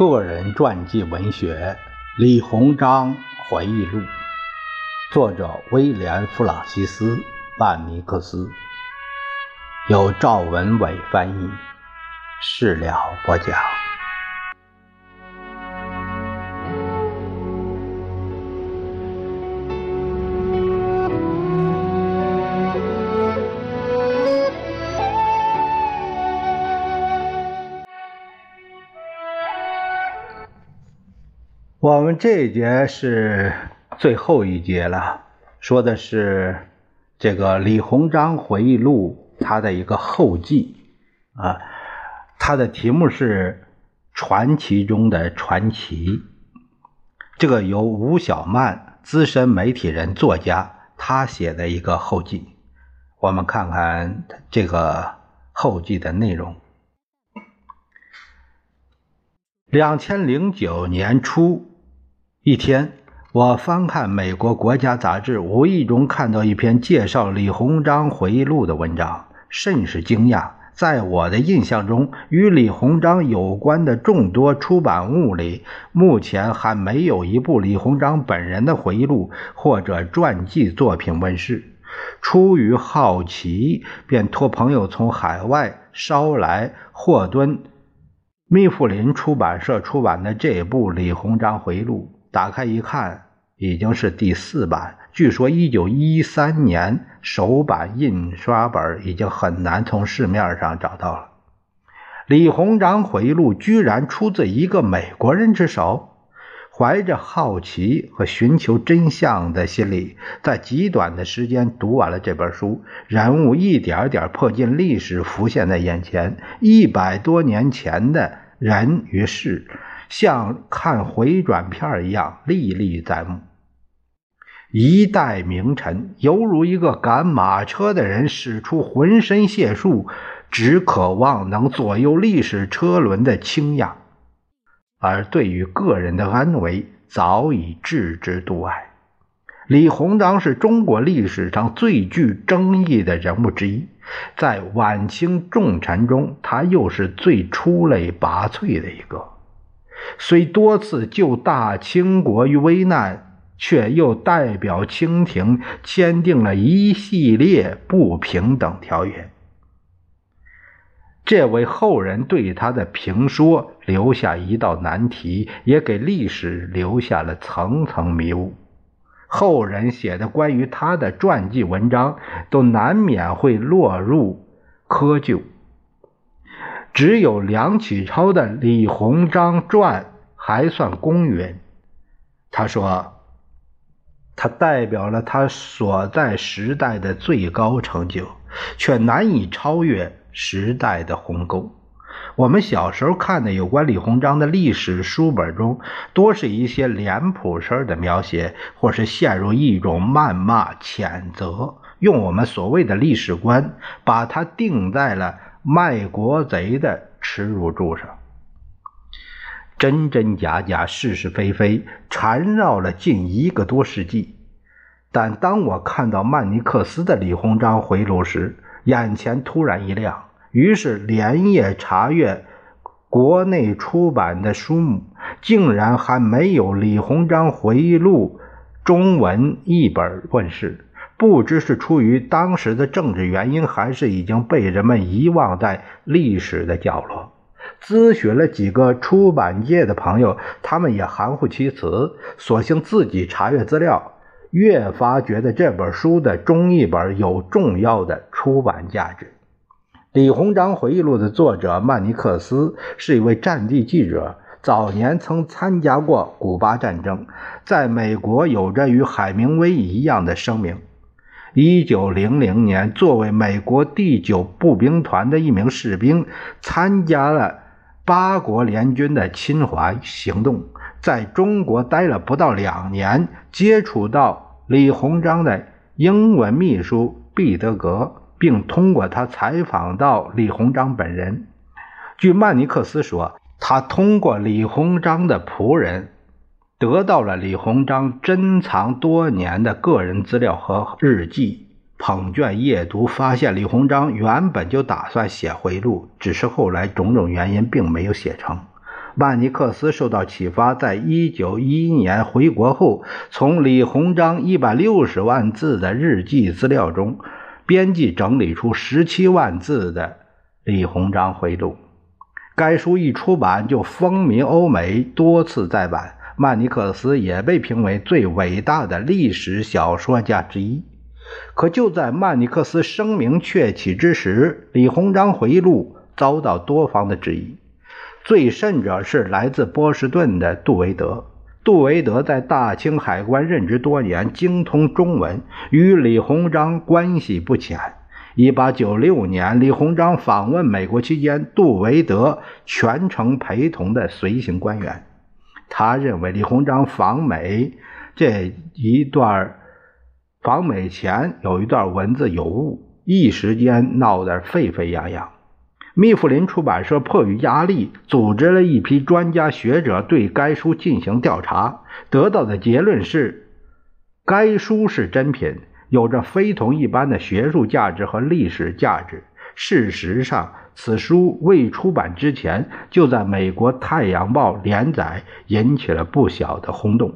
个人传记文学《李鸿章回忆录》，作者威廉·弗朗西斯·曼尼克斯，由赵文伟翻译，事了播讲。我们这一节是最后一节了，说的是这个李鸿章回忆录他的一个后记啊，它的题目是传奇中的传奇。这个由吴小曼，资深媒体人、作家，他写的一个后记。我们看看这个后记的内容。两千零九年初。一天，我翻看美国国家杂志，无意中看到一篇介绍李鸿章回忆录的文章，甚是惊讶。在我的印象中，与李鸿章有关的众多出版物里，目前还没有一部李鸿章本人的回忆录或者传记作品问世。出于好奇，便托朋友从海外捎来霍顿密富林出版社出版的这部李鸿章回忆录。打开一看，已经是第四版。据说一九一三年首版印刷本已经很难从市面上找到了。李鸿章回忆录居然出自一个美国人之手。怀着好奇和寻求真相的心理，在极短的时间读完了这本书，人物一点点迫近历史，浮现在眼前。一百多年前的人与事。像看回转片一样历历在目，一代名臣犹如一个赶马车的人，使出浑身解数，只渴望能左右历史车轮的倾轧，而对于个人的安危早已置之度外。李鸿章是中国历史上最具争议的人物之一，在晚清重臣中，他又是最出类拔萃的一个。虽多次救大清国于危难，却又代表清廷签订了一系列不平等条约，这为后人对他的评说留下一道难题，也给历史留下了层层迷雾。后人写的关于他的传记文章，都难免会落入窠臼。只有梁启超的《李鸿章传》还算公允。他说，他代表了他所在时代的最高成就，却难以超越时代的鸿沟。我们小时候看的有关李鸿章的历史书本中，多是一些脸谱式的描写，或是陷入一种谩骂、谴责，用我们所谓的历史观，把它定在了。卖国贼的耻辱柱上，真真假假，是是非非，缠绕了近一个多世纪。但当我看到曼尼克斯的《李鸿章回忆录》时，眼前突然一亮，于是连夜查阅国内出版的书目，竟然还没有《李鸿章回忆录》中文译本问世。不知是出于当时的政治原因，还是已经被人们遗忘在历史的角落。咨询了几个出版界的朋友，他们也含糊其辞，索性自己查阅资料，越发觉得这本书的中译本有重要的出版价值。《李鸿章回忆录》的作者曼尼克斯是一位战地记者，早年曾参加过古巴战争，在美国有着与海明威一样的声名。一九零零年，作为美国第九步兵团的一名士兵，参加了八国联军的侵华行动。在中国待了不到两年，接触到李鸿章的英文秘书毕德格，并通过他采访到李鸿章本人。据曼尼克斯说，他通过李鸿章的仆人。得到了李鸿章珍藏多年的个人资料和日记，捧卷夜读，发现李鸿章原本就打算写回录，只是后来种种原因并没有写成。曼尼克斯受到启发，在一九一一年回国后，从李鸿章一百六十万字的日记资料中，编辑整理出十七万字的《李鸿章回录》。该书一出版就风靡欧美，多次再版。曼尼克斯也被评为最伟大的历史小说家之一。可就在曼尼克斯声名鹊起之时，《李鸿章回忆录》遭到多方的质疑。最甚者是来自波士顿的杜维德。杜维德在大清海关任职多年，精通中文，与李鸿章关系不浅。1896年，李鸿章访问美国期间，杜维德全程陪同的随行官员。他认为李鸿章访美这一段访美前有一段文字有误，一时间闹得沸沸扬扬。密富林出版社迫于压力，组织了一批专家学者对该书进行调查，得到的结论是：该书是真品，有着非同一般的学术价值和历史价值。事实上，此书未出版之前就在美国《太阳报》连载，引起了不小的轰动，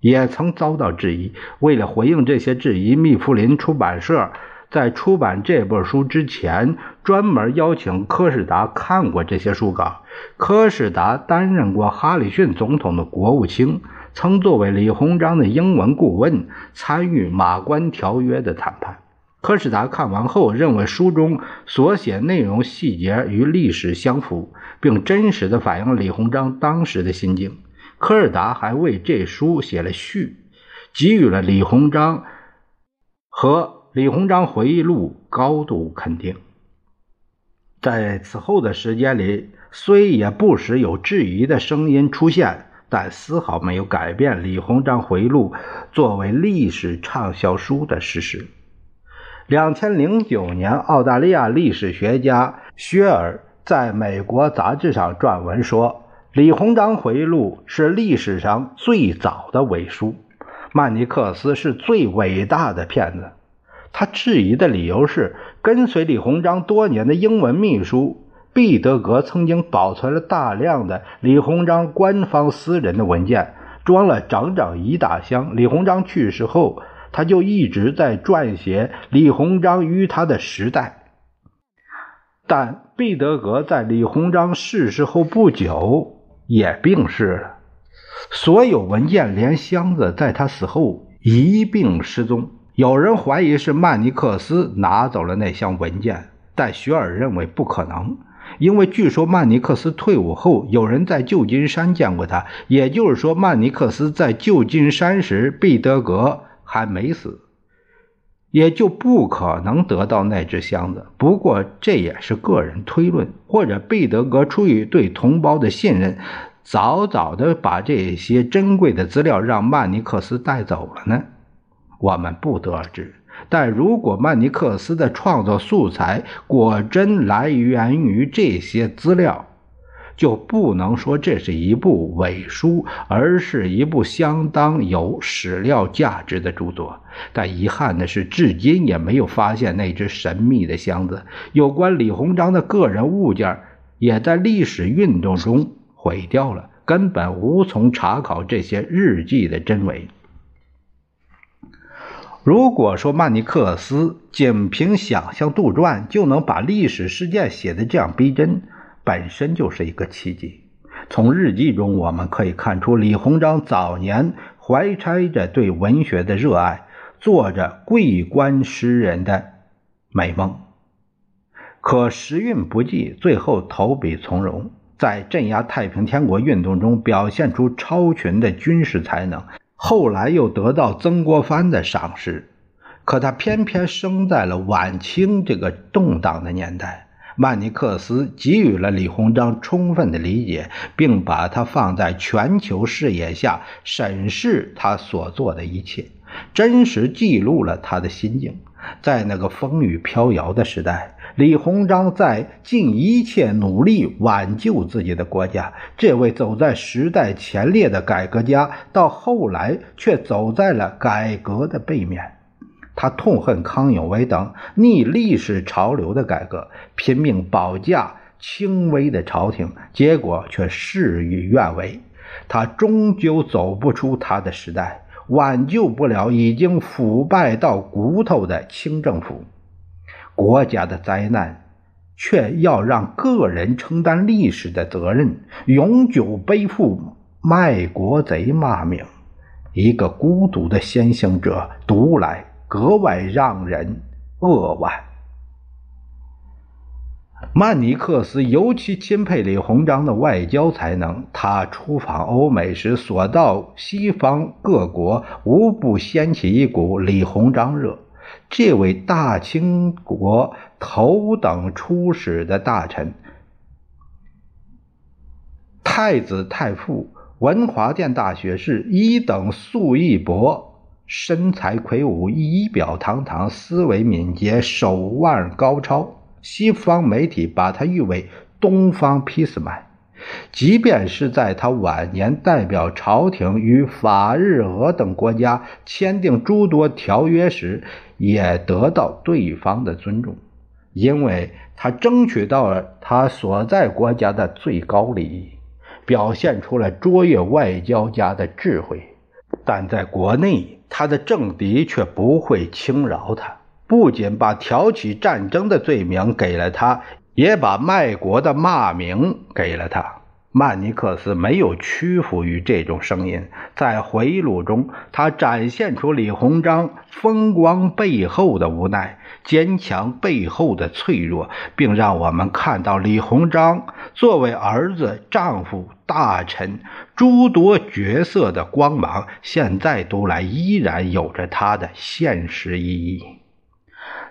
也曾遭到质疑。为了回应这些质疑，密富林出版社。在出版这本书之前，专门邀请柯士达看过这些书稿。柯士达担任过哈里逊总统的国务卿，曾作为李鸿章的英文顾问，参与马关条约的谈判。柯士达看完后认为书中所写内容细节与历史相符，并真实地反映了李鸿章当时的心境。柯尔达还为这书写了序，给予了李鸿章和。李鸿章回忆录高度肯定。在此后的时间里，虽也不时有质疑的声音出现，但丝毫没有改变李鸿章回忆录作为历史畅销书的事实。两千零九年，澳大利亚历史学家薛尔在美国杂志上撰文说：“李鸿章回忆录是历史上最早的伪书，曼尼克斯是最伟大的骗子。”他质疑的理由是，跟随李鸿章多年的英文秘书毕德格曾经保存了大量的李鸿章官方私人的文件，装了整整一大箱。李鸿章去世后，他就一直在撰写李鸿章与他的时代。但毕德格在李鸿章逝世后不久也病逝了，所有文件连箱子在他死后一并失踪。有人怀疑是曼尼克斯拿走了那箱文件，但雪尔认为不可能，因为据说曼尼克斯退伍后，有人在旧金山见过他，也就是说，曼尼克斯在旧金山时，毕德格还没死，也就不可能得到那只箱子。不过这也是个人推论，或者毕德格出于对同胞的信任，早早的把这些珍贵的资料让曼尼克斯带走了呢？我们不得而知，但如果曼尼克斯的创作素材果真来源于这些资料，就不能说这是一部伪书，而是一部相当有史料价值的著作。但遗憾的是，至今也没有发现那只神秘的箱子。有关李鸿章的个人物件也在历史运动中毁掉了，根本无从查考这些日记的真伪。如果说曼尼克斯仅凭想象杜撰就能把历史事件写得这样逼真，本身就是一个奇迹。从日记中我们可以看出，李鸿章早年怀揣着对文学的热爱，做着桂冠诗人的美梦。可时运不济，最后投笔从戎，在镇压太平天国运动中表现出超群的军事才能。后来又得到曾国藩的赏识，可他偏偏生在了晚清这个动荡的年代。曼尼克斯给予了李鸿章充分的理解，并把他放在全球视野下审视他所做的一切，真实记录了他的心境。在那个风雨飘摇的时代。李鸿章在尽一切努力挽救自己的国家。这位走在时代前列的改革家，到后来却走在了改革的背面。他痛恨康有为等逆历史潮流的改革，拼命保驾轻微的朝廷，结果却事与愿违。他终究走不出他的时代，挽救不了已经腐败到骨头的清政府。国家的灾难，却要让个人承担历史的责任，永久背负卖国贼骂名。一个孤独的先行者读来格外让人扼腕。曼尼克斯尤其钦佩李鸿章的外交才能。他出访欧美时，所到西方各国，无不掀起一股李鸿章热。这位大清国头等出使的大臣，太子太傅。文华殿大学士，一等素一博，身材魁梧，仪表堂堂，思维敏捷，手腕高超。西方媒体把他誉为“东方俾斯麦”。即便是在他晚年代表朝廷与法、日、俄等国家签订诸多条约时，也得到对方的尊重，因为他争取到了他所在国家的最高利益。表现出了卓越外交家的智慧，但在国内，他的政敌却不会轻饶他。不仅把挑起战争的罪名给了他，也把卖国的骂名给了他。曼尼克斯没有屈服于这种声音，在回忆录中，他展现出李鸿章风光背后的无奈、坚强背后的脆弱，并让我们看到李鸿章作为儿子、丈夫、大臣诸多角色的光芒，现在读来依然有着它的现实意义。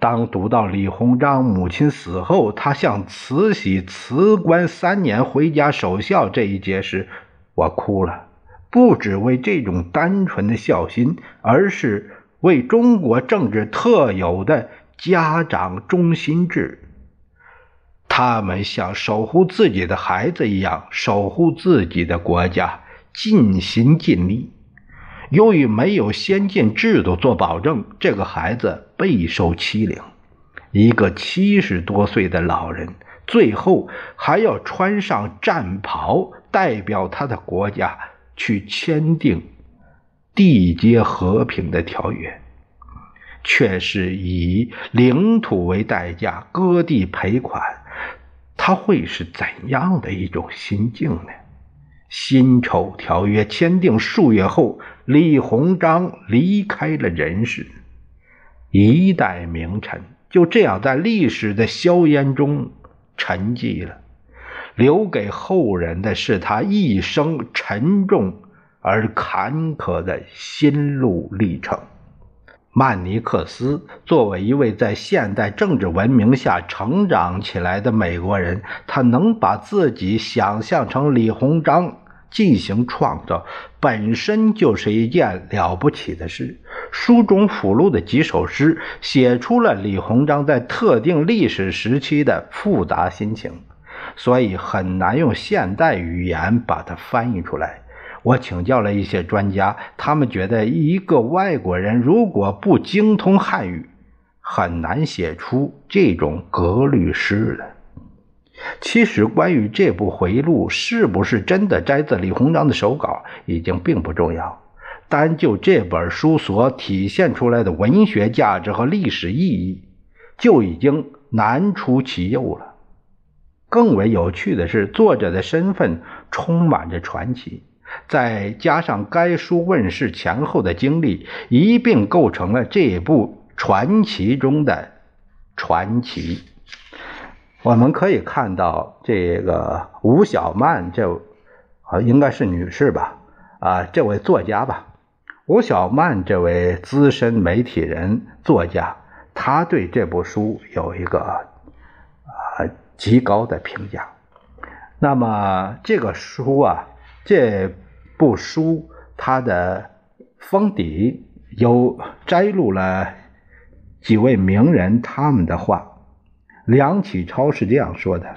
当读到李鸿章母亲死后，他向慈禧辞官三年回家守孝这一节时，我哭了。不只为这种单纯的孝心，而是为中国政治特有的家长中心制。他们像守护自己的孩子一样守护自己的国家，尽心尽力。由于没有先进制度做保证，这个孩子备受欺凌。一个七十多岁的老人，最后还要穿上战袍，代表他的国家去签订缔结和平的条约，却是以领土为代价割地赔款。他会是怎样的一种心境呢？辛丑条约签订数月后，李鸿章离开了人世，一代名臣就这样在历史的硝烟中沉寂了。留给后人的是他一生沉重而坎坷的心路历程。曼尼克斯作为一位在现代政治文明下成长起来的美国人，他能把自己想象成李鸿章进行创造，本身就是一件了不起的事。书中附录的几首诗写出了李鸿章在特定历史时期的复杂心情，所以很难用现代语言把它翻译出来。我请教了一些专家，他们觉得一个外国人如果不精通汉语，很难写出这种格律诗的。其实，关于这部回录是不是真的摘自李鸿章的手稿，已经并不重要。单就这本书所体现出来的文学价值和历史意义，就已经难出其右了。更为有趣的是，作者的身份充满着传奇。再加上该书问世前后的经历，一并构成了这部传奇中的传奇。我们可以看到，这个吴小曼，这啊应该是女士吧？啊，这位作家吧，吴小曼这位资深媒体人、作家，他对这部书有一个啊极高的评价。那么这个书啊。这部书它的封底有摘录了几位名人他们的话。梁启超是这样说的：“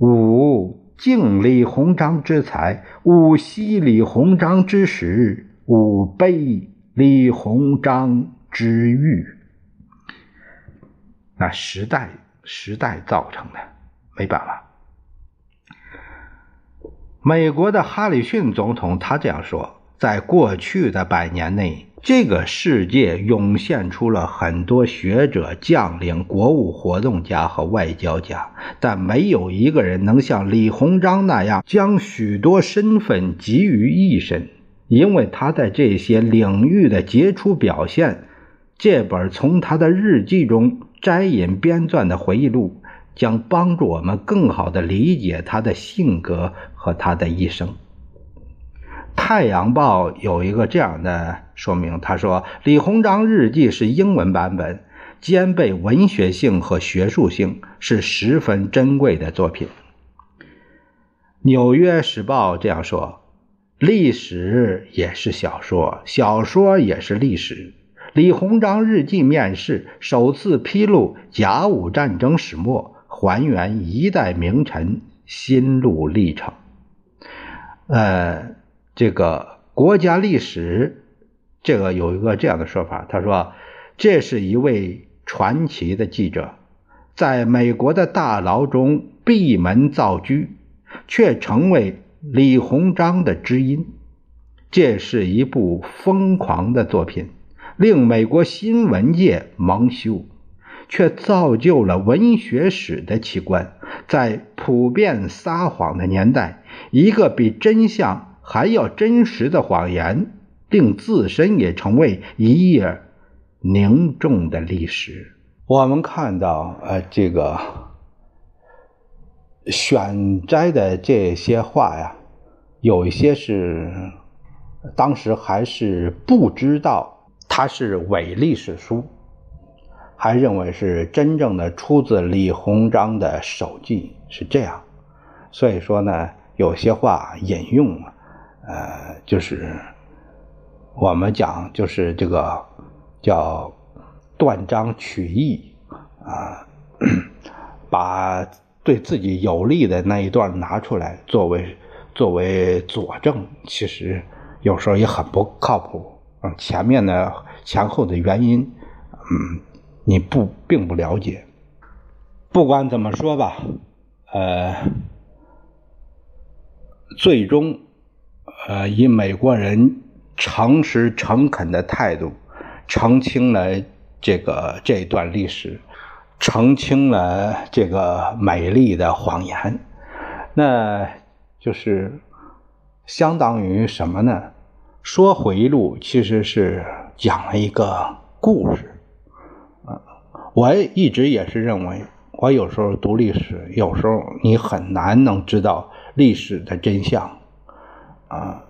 吾敬李鸿章之才，吾惜李鸿章之时，吾悲李鸿章之欲。”那时代，时代造成的，没办法。美国的哈里逊总统他这样说：“在过去的百年内。”这个世界涌现出了很多学者、将领、国务活动家和外交家，但没有一个人能像李鸿章那样将许多身份集于一身。因为他在这些领域的杰出表现，这本从他的日记中摘引编撰的回忆录，将帮助我们更好地理解他的性格和他的一生。《太阳报》有一个这样的说明，他说：“李鸿章日记是英文版本，兼备文学性和学术性，是十分珍贵的作品。”《纽约时报》这样说：“历史也是小说，小说也是历史。李鸿章日记面世，首次披露甲午战争始末，还原一代名臣心路历程。”呃。这个国家历史，这个有一个这样的说法，他说，这是一位传奇的记者，在美国的大牢中闭门造车，却成为李鸿章的知音。这是一部疯狂的作品，令美国新闻界蒙羞，却造就了文学史的奇观。在普遍撒谎的年代，一个比真相。还要真实的谎言，令自身也成为一页凝重的历史。我们看到，呃，这个选摘的这些话呀，有一些是当时还是不知道它是伪历史书，还认为是真正的出自李鸿章的手记，是这样。所以说呢，有些话引用。呃，就是我们讲，就是这个叫断章取义啊，把对自己有利的那一段拿出来作为作为佐证，其实有时候也很不靠谱。嗯，前面的前后的原因，嗯，你不并不了解。不管怎么说吧，呃，最终。呃，以美国人诚实诚恳的态度，澄清了这个这段历史，澄清了这个美丽的谎言，那就是相当于什么呢？说回忆录其实是讲了一个故事，我一直也是认为，我有时候读历史，有时候你很难能知道历史的真相。啊，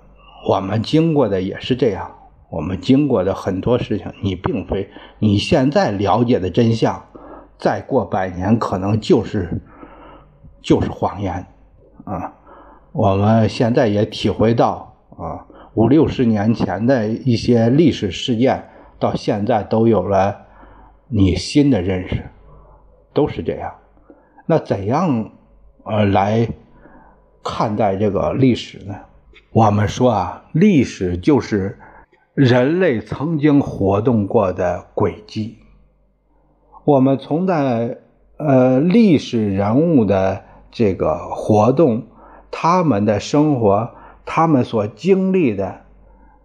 我们经过的也是这样。我们经过的很多事情，你并非你现在了解的真相，再过百年可能就是就是谎言。啊，我们现在也体会到啊，五六十年前的一些历史事件，到现在都有了你新的认识，都是这样。那怎样呃来看待这个历史呢？我们说啊，历史就是人类曾经活动过的轨迹。我们从在呃历史人物的这个活动，他们的生活，他们所经历的，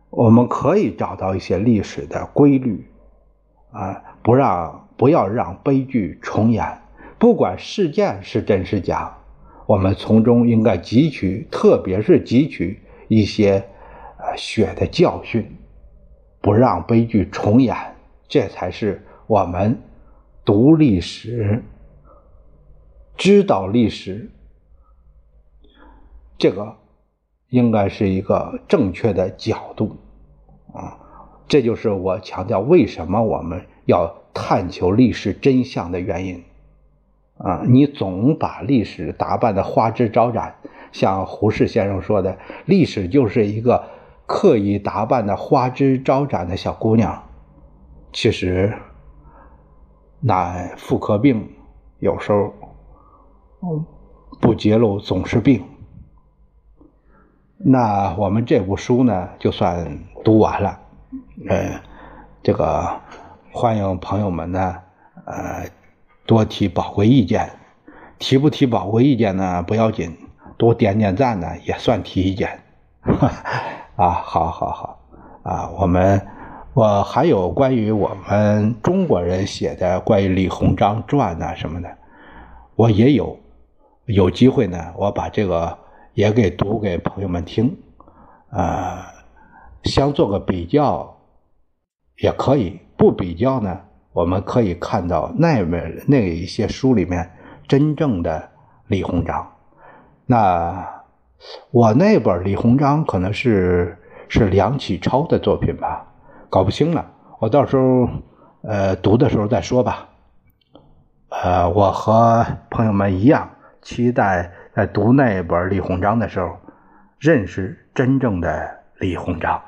我们可以找到一些历史的规律啊，不让不要让悲剧重演。不管事件是真是假，我们从中应该汲取，特别是汲取。一些呃血的教训，不让悲剧重演，这才是我们读历史、知道历史，这个应该是一个正确的角度啊！这就是我强调为什么我们要探求历史真相的原因啊！你总把历史打扮的花枝招展。像胡适先生说的，历史就是一个刻意打扮的花枝招展的小姑娘。其实，那妇科病有时候不揭露总是病。那我们这部书呢，就算读完了。呃，这个欢迎朋友们呢，呃，多提宝贵意见。提不提宝贵意见呢，不要紧。多点点赞呢，也算提意见。啊，好好好，啊，我们我还有关于我们中国人写的关于李鸿章传呐什么的，我也有有机会呢，我把这个也给读给朋友们听，啊，想做个比较也可以，不比较呢，我们可以看到那本那一些书里面真正的李鸿章，那。我那本李鸿章可能是是梁启超的作品吧，搞不清了。我到时候呃读的时候再说吧。呃，我和朋友们一样，期待在读那本李鸿章的时候，认识真正的李鸿章。